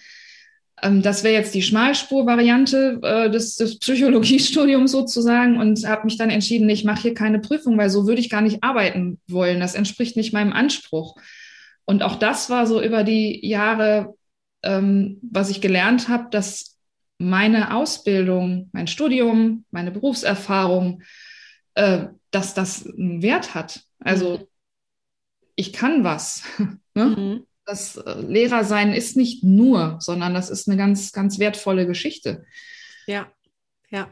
Ähm, das wäre jetzt die Schmalspur-Variante äh, des, des Psychologiestudiums sozusagen und habe mich dann entschieden, ich mache hier keine Prüfung, weil so würde ich gar nicht arbeiten wollen. Das entspricht nicht meinem Anspruch. Und auch das war so über die Jahre, ähm, was ich gelernt habe, dass meine Ausbildung, mein Studium, meine Berufserfahrung, äh, dass das einen Wert hat. Also mhm. ich kann was. ne? mhm. Das äh, Lehrersein ist nicht nur, sondern das ist eine ganz, ganz wertvolle Geschichte. Ja, ja.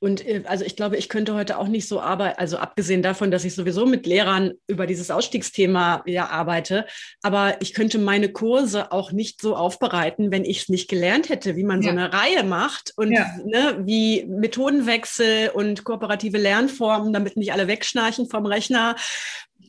Und äh, also ich glaube, ich könnte heute auch nicht so arbeiten, also abgesehen davon, dass ich sowieso mit Lehrern über dieses Ausstiegsthema ja arbeite, aber ich könnte meine Kurse auch nicht so aufbereiten, wenn ich es nicht gelernt hätte, wie man ja. so eine Reihe macht und ja. ne, wie Methodenwechsel und kooperative Lernformen, damit nicht alle wegschnarchen vom Rechner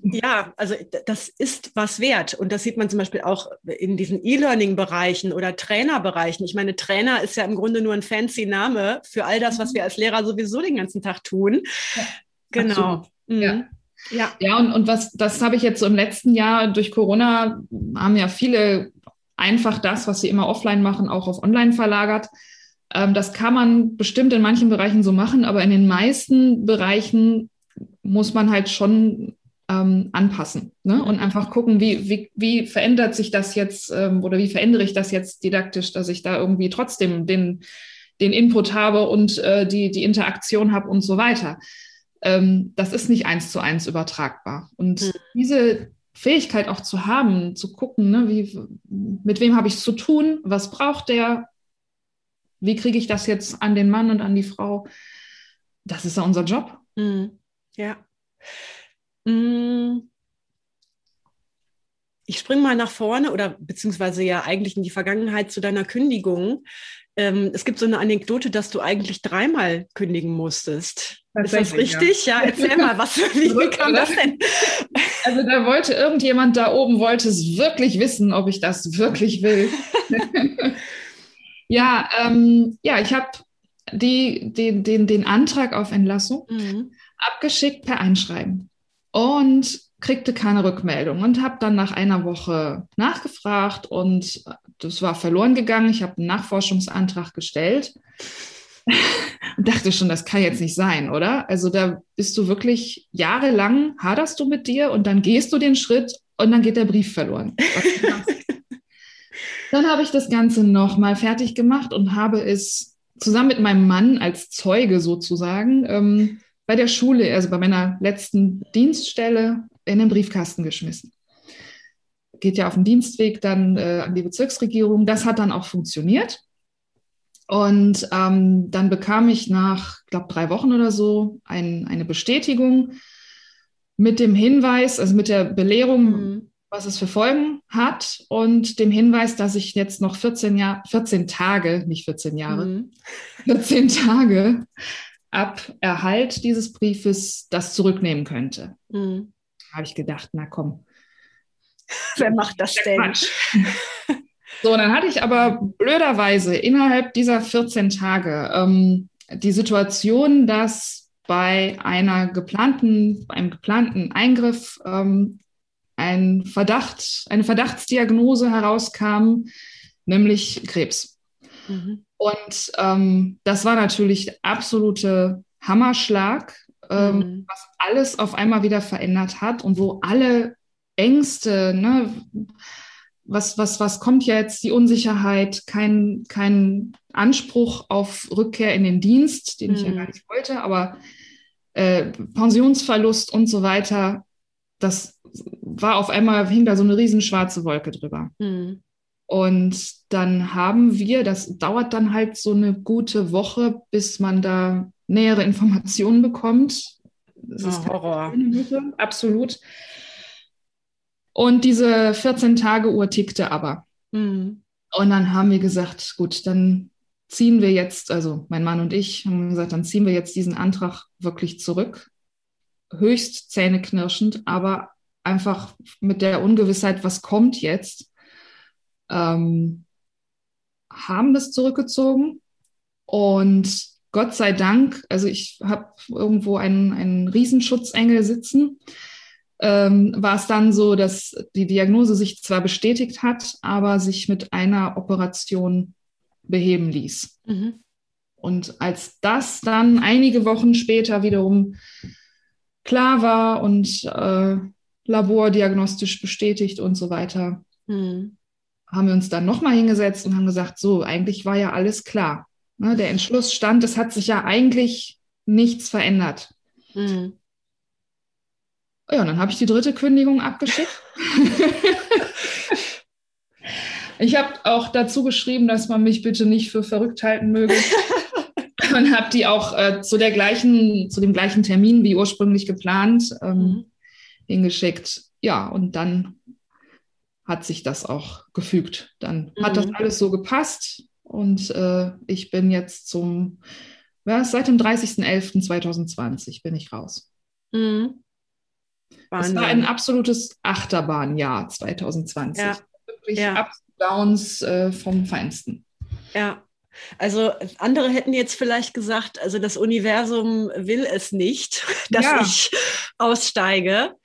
ja, also das ist was wert. Und das sieht man zum Beispiel auch in diesen E-Learning-Bereichen oder Trainerbereichen. Ich meine, Trainer ist ja im Grunde nur ein fancy Name für all das, was mhm. wir als Lehrer sowieso den ganzen Tag tun. Ja, genau. Mhm. Ja. Ja, ja und, und was, das habe ich jetzt so im letzten Jahr durch Corona, haben ja viele einfach das, was sie immer offline machen, auch auf online verlagert. Ähm, das kann man bestimmt in manchen Bereichen so machen, aber in den meisten Bereichen muss man halt schon ähm, anpassen ne? Und einfach gucken, wie, wie, wie verändert sich das jetzt ähm, oder wie verändere ich das jetzt didaktisch, dass ich da irgendwie trotzdem den, den Input habe und äh, die, die Interaktion habe und so weiter. Ähm, das ist nicht eins zu eins übertragbar. Und mhm. diese Fähigkeit auch zu haben, zu gucken, ne, wie, mit wem habe ich es zu tun, was braucht der, wie kriege ich das jetzt an den Mann und an die Frau, das ist ja unser Job. Mhm. Ja. Mm. Ich springe mal nach vorne oder beziehungsweise ja eigentlich in die Vergangenheit zu deiner Kündigung. Ähm, es gibt so eine Anekdote, dass du eigentlich dreimal kündigen musstest. Ist das richtig? Ja, ja erzähl mal, was, wie, kam das denn? Also da wollte irgendjemand da oben, wollte es wirklich wissen, ob ich das wirklich will. ja, ähm, ja, ich habe die, den, den, den Antrag auf Entlassung mhm. abgeschickt per Einschreiben und kriegte keine Rückmeldung und habe dann nach einer Woche nachgefragt und das war verloren gegangen. Ich habe einen Nachforschungsantrag gestellt und dachte schon, das kann jetzt nicht sein, oder? Also da bist du wirklich jahrelang, haderst du mit dir und dann gehst du den Schritt und dann geht der Brief verloren. dann habe ich das Ganze nochmal fertig gemacht und habe es zusammen mit meinem Mann als Zeuge sozusagen ähm, bei der Schule, also bei meiner letzten Dienststelle, in den Briefkasten geschmissen. Geht ja auf den Dienstweg dann äh, an die Bezirksregierung. Das hat dann auch funktioniert. Und ähm, dann bekam ich nach, ich glaube, drei Wochen oder so ein, eine Bestätigung mit dem Hinweis, also mit der Belehrung, mhm. was es für Folgen hat und dem Hinweis, dass ich jetzt noch 14, Jahr, 14 Tage, nicht 14 Jahre, mhm. 14 Tage ab Erhalt dieses Briefes das zurücknehmen könnte. Mhm. Habe ich gedacht, na komm. Wer macht das denn? So, dann hatte ich aber blöderweise innerhalb dieser 14 Tage ähm, die Situation, dass bei einer geplanten, einem geplanten Eingriff ähm, ein Verdacht, eine Verdachtsdiagnose herauskam, nämlich Krebs. Mhm. Und ähm, das war natürlich absolute Hammerschlag, ähm, mhm. was alles auf einmal wieder verändert hat und wo alle Ängste, ne, was, was, was kommt jetzt, die Unsicherheit, kein, kein Anspruch auf Rückkehr in den Dienst, den mhm. ich ja mhm. gar nicht wollte, aber äh, Pensionsverlust und so weiter, das war auf einmal, hing da so eine riesen schwarze Wolke drüber. Mhm. Und dann haben wir, das dauert dann halt so eine gute Woche, bis man da nähere Informationen bekommt. Das ist oh, Horror. Woche, absolut. Und diese 14-Tage-Uhr tickte aber. Mhm. Und dann haben wir gesagt, gut, dann ziehen wir jetzt, also mein Mann und ich haben gesagt, dann ziehen wir jetzt diesen Antrag wirklich zurück. Höchst zähneknirschend, aber einfach mit der Ungewissheit, was kommt jetzt ähm, haben das zurückgezogen. Und Gott sei Dank, also ich habe irgendwo einen, einen Riesenschutzengel sitzen, ähm, war es dann so, dass die Diagnose sich zwar bestätigt hat, aber sich mit einer Operation beheben ließ. Mhm. Und als das dann einige Wochen später wiederum klar war und äh, labordiagnostisch bestätigt und so weiter, mhm haben wir uns dann nochmal hingesetzt und haben gesagt, so, eigentlich war ja alles klar. Ne, der Entschluss stand, es hat sich ja eigentlich nichts verändert. Mhm. Ja, und dann habe ich die dritte Kündigung abgeschickt. ich habe auch dazu geschrieben, dass man mich bitte nicht für verrückt halten möge. und habe die auch äh, zu der gleichen, zu dem gleichen Termin wie ursprünglich geplant ähm, mhm. hingeschickt. Ja, und dann hat sich das auch gefügt. Dann mhm. hat das mhm. alles so gepasst und äh, ich bin jetzt zum, ja, seit dem 30.11.2020 bin ich raus. Mhm. Es war ein absolutes Achterbahnjahr 2020. Ja. Wirklich ja. Ups Downs äh, vom Feinsten. Ja. Also andere hätten jetzt vielleicht gesagt, also das Universum will es nicht, dass ja. ich aussteige.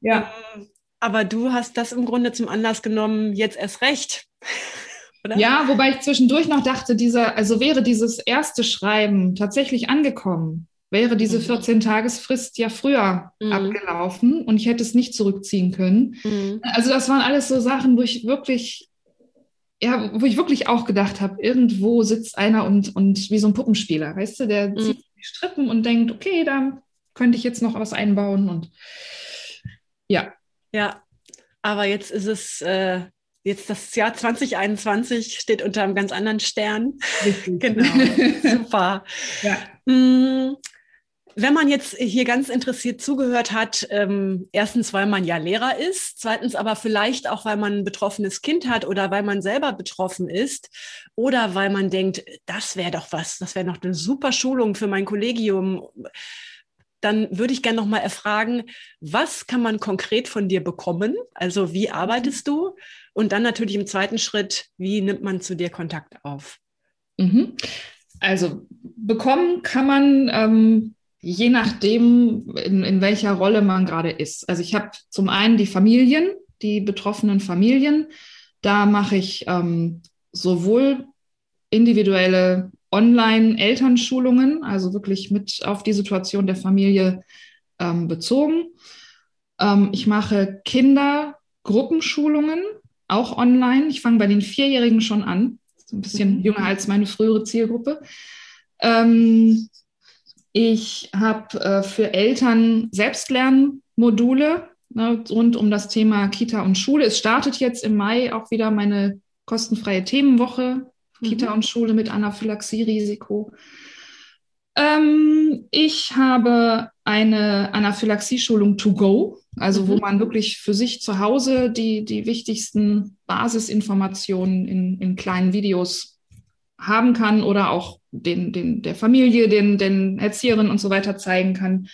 Ja. Ähm, aber du hast das im Grunde zum Anlass genommen, jetzt erst recht. Oder? Ja, wobei ich zwischendurch noch dachte, dieser, also wäre dieses erste Schreiben tatsächlich angekommen, wäre diese 14-Tagesfrist mhm. ja früher mhm. abgelaufen und ich hätte es nicht zurückziehen können. Mhm. Also das waren alles so Sachen, wo ich wirklich, ja, wo ich wirklich auch gedacht habe, irgendwo sitzt einer und, und wie so ein Puppenspieler, weißt du, der mhm. zieht die Strippen und denkt, okay, da könnte ich jetzt noch was einbauen und ja. Ja, aber jetzt ist es äh, jetzt das Jahr 2021 steht unter einem ganz anderen Stern. genau, super. Ja. Mm, wenn man jetzt hier ganz interessiert zugehört hat, ähm, erstens, weil man ja Lehrer ist, zweitens aber vielleicht auch, weil man ein betroffenes Kind hat oder weil man selber betroffen ist oder weil man denkt, das wäre doch was, das wäre noch eine super Schulung für mein Kollegium. Dann würde ich gerne noch mal erfragen, was kann man konkret von dir bekommen? Also wie arbeitest du? Und dann natürlich im zweiten Schritt, wie nimmt man zu dir Kontakt auf? Mhm. Also bekommen kann man ähm, je nachdem, in, in welcher Rolle man gerade ist. Also ich habe zum einen die Familien, die betroffenen Familien. Da mache ich ähm, sowohl individuelle Online-Elternschulungen, also wirklich mit auf die Situation der Familie ähm, bezogen. Ähm, ich mache Kindergruppenschulungen, auch online. Ich fange bei den Vierjährigen schon an, so ein bisschen mhm. jünger als meine frühere Zielgruppe. Ähm, ich habe äh, für Eltern Selbstlernmodule ne, rund um das Thema Kita und Schule. Es startet jetzt im Mai auch wieder meine kostenfreie Themenwoche Kita mhm. und Schule mit Anaphylaxie-Risiko. Ähm, ich habe eine Anaphylaxie-Schulung to go, also mhm. wo man wirklich für sich zu Hause die, die wichtigsten Basisinformationen in, in kleinen Videos haben kann oder auch den, den, der Familie, den, den Erzieherinnen und so weiter zeigen kann.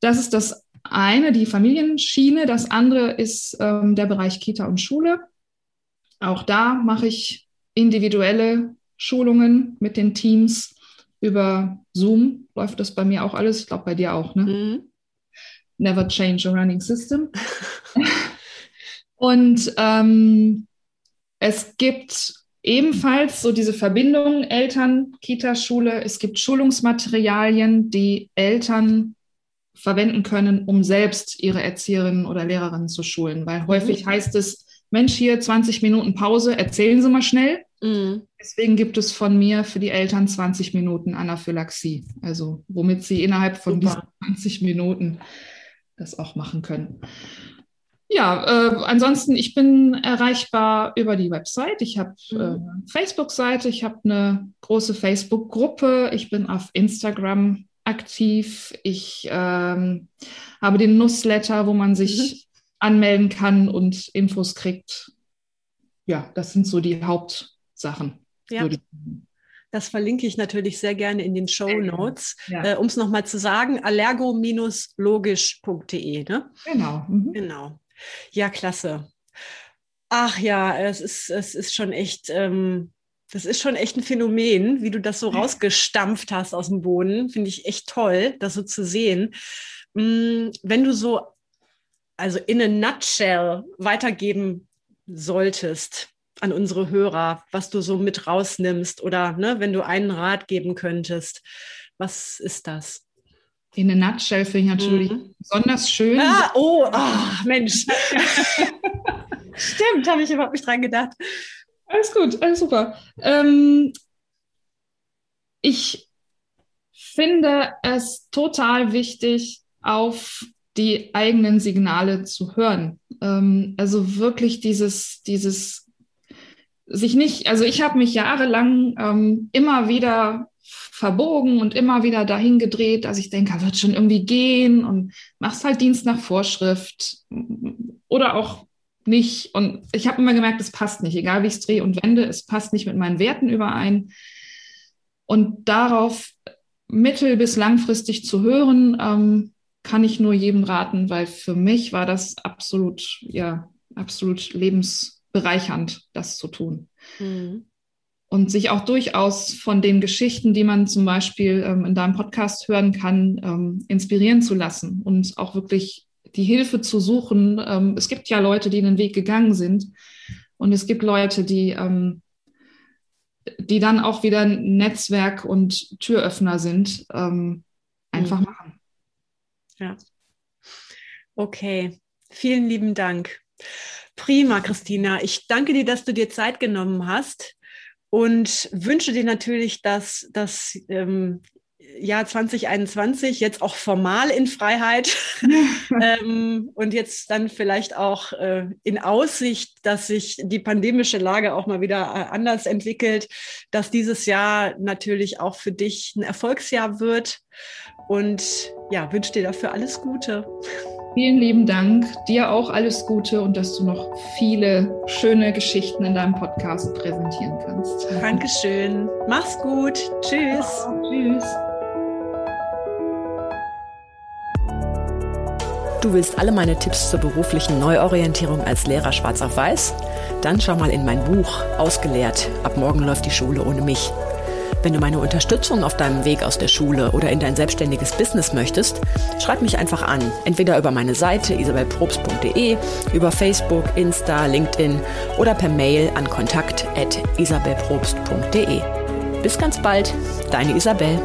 Das ist das eine, die Familienschiene. Das andere ist ähm, der Bereich Kita und Schule. Auch da mache ich individuelle Schulungen mit den Teams über Zoom. Läuft das bei mir auch alles? Ich glaube, bei dir auch, ne? Mhm. Never change a running system. und ähm, es gibt ebenfalls so diese Verbindung Eltern, Kita, Schule. Es gibt Schulungsmaterialien, die Eltern verwenden können, um selbst ihre Erzieherinnen oder Lehrerinnen zu schulen. Weil häufig mhm. heißt es, Mensch, hier 20 Minuten Pause, erzählen Sie mal schnell. Mhm. Deswegen gibt es von mir für die Eltern 20 Minuten Anaphylaxie, also womit sie innerhalb von Super. diesen 20 Minuten das auch machen können. Ja, äh, ansonsten, ich bin erreichbar über die Website. Ich habe mhm. äh, eine Facebook-Seite, ich habe eine große Facebook-Gruppe, ich bin auf Instagram aktiv, ich ähm, habe den Newsletter, wo man sich mhm. anmelden kann und Infos kriegt. Ja, das sind so die Hauptsachen. Ja. Das verlinke ich natürlich sehr gerne in den Show Notes. Ja. Äh, um es nochmal zu sagen, allergo-logisch.de. Ne? Genau. Mhm. Genau. Ja, klasse. Ach ja, es ist, es ist schon echt, ähm, das ist schon echt ein Phänomen, wie du das so rausgestampft hast aus dem Boden. Finde ich echt toll, das so zu sehen. Mm, wenn du so, also in a nutshell weitergeben solltest an unsere Hörer, was du so mit rausnimmst oder ne, wenn du einen Rat geben könntest, was ist das? in a nutshell finde ich natürlich mhm. besonders schön. Ah, oh, oh Mensch. Stimmt, habe ich überhaupt nicht dran gedacht. Alles gut, alles super. Ähm, ich finde es total wichtig, auf die eigenen Signale zu hören. Ähm, also wirklich dieses, dieses sich nicht, also ich habe mich jahrelang ähm, immer wieder verbogen und immer wieder dahin gedreht, dass ich denke, wird schon irgendwie gehen und machst halt Dienst nach Vorschrift oder auch nicht. Und ich habe immer gemerkt, es passt nicht, egal wie ich es drehe und wende, es passt nicht mit meinen Werten überein. Und darauf mittel- bis langfristig zu hören, ähm, kann ich nur jedem raten, weil für mich war das absolut, ja, absolut lebensbereichernd, das zu tun. Mhm. Und sich auch durchaus von den Geschichten, die man zum Beispiel ähm, in deinem Podcast hören kann, ähm, inspirieren zu lassen und auch wirklich die Hilfe zu suchen. Ähm, es gibt ja Leute, die den Weg gegangen sind und es gibt Leute, die, ähm, die dann auch wieder ein Netzwerk und Türöffner sind. Ähm, einfach mhm. machen. Ja. Okay, vielen lieben Dank. Prima, Christina. Ich danke dir, dass du dir Zeit genommen hast und wünsche dir natürlich, dass das ähm, Jahr 2021 jetzt auch formal in Freiheit ähm, und jetzt dann vielleicht auch äh, in Aussicht, dass sich die pandemische Lage auch mal wieder äh, anders entwickelt, dass dieses Jahr natürlich auch für dich ein Erfolgsjahr wird und ja, wünsche dir dafür alles Gute. Vielen lieben Dank. Dir auch alles Gute und dass du noch viele schöne Geschichten in deinem Podcast präsentieren kannst. Dankeschön. Mach's gut. Tschüss. Ja, tschüss. Du willst alle meine Tipps zur beruflichen Neuorientierung als Lehrer schwarz auf weiß? Dann schau mal in mein Buch Ausgelehrt. Ab morgen läuft die Schule ohne mich. Wenn du meine Unterstützung auf deinem Weg aus der Schule oder in dein selbstständiges Business möchtest, schreib mich einfach an. Entweder über meine Seite isabelprobst.de, über Facebook, Insta, LinkedIn oder per Mail an kontakt.isabelprobst.de. Bis ganz bald, deine Isabel.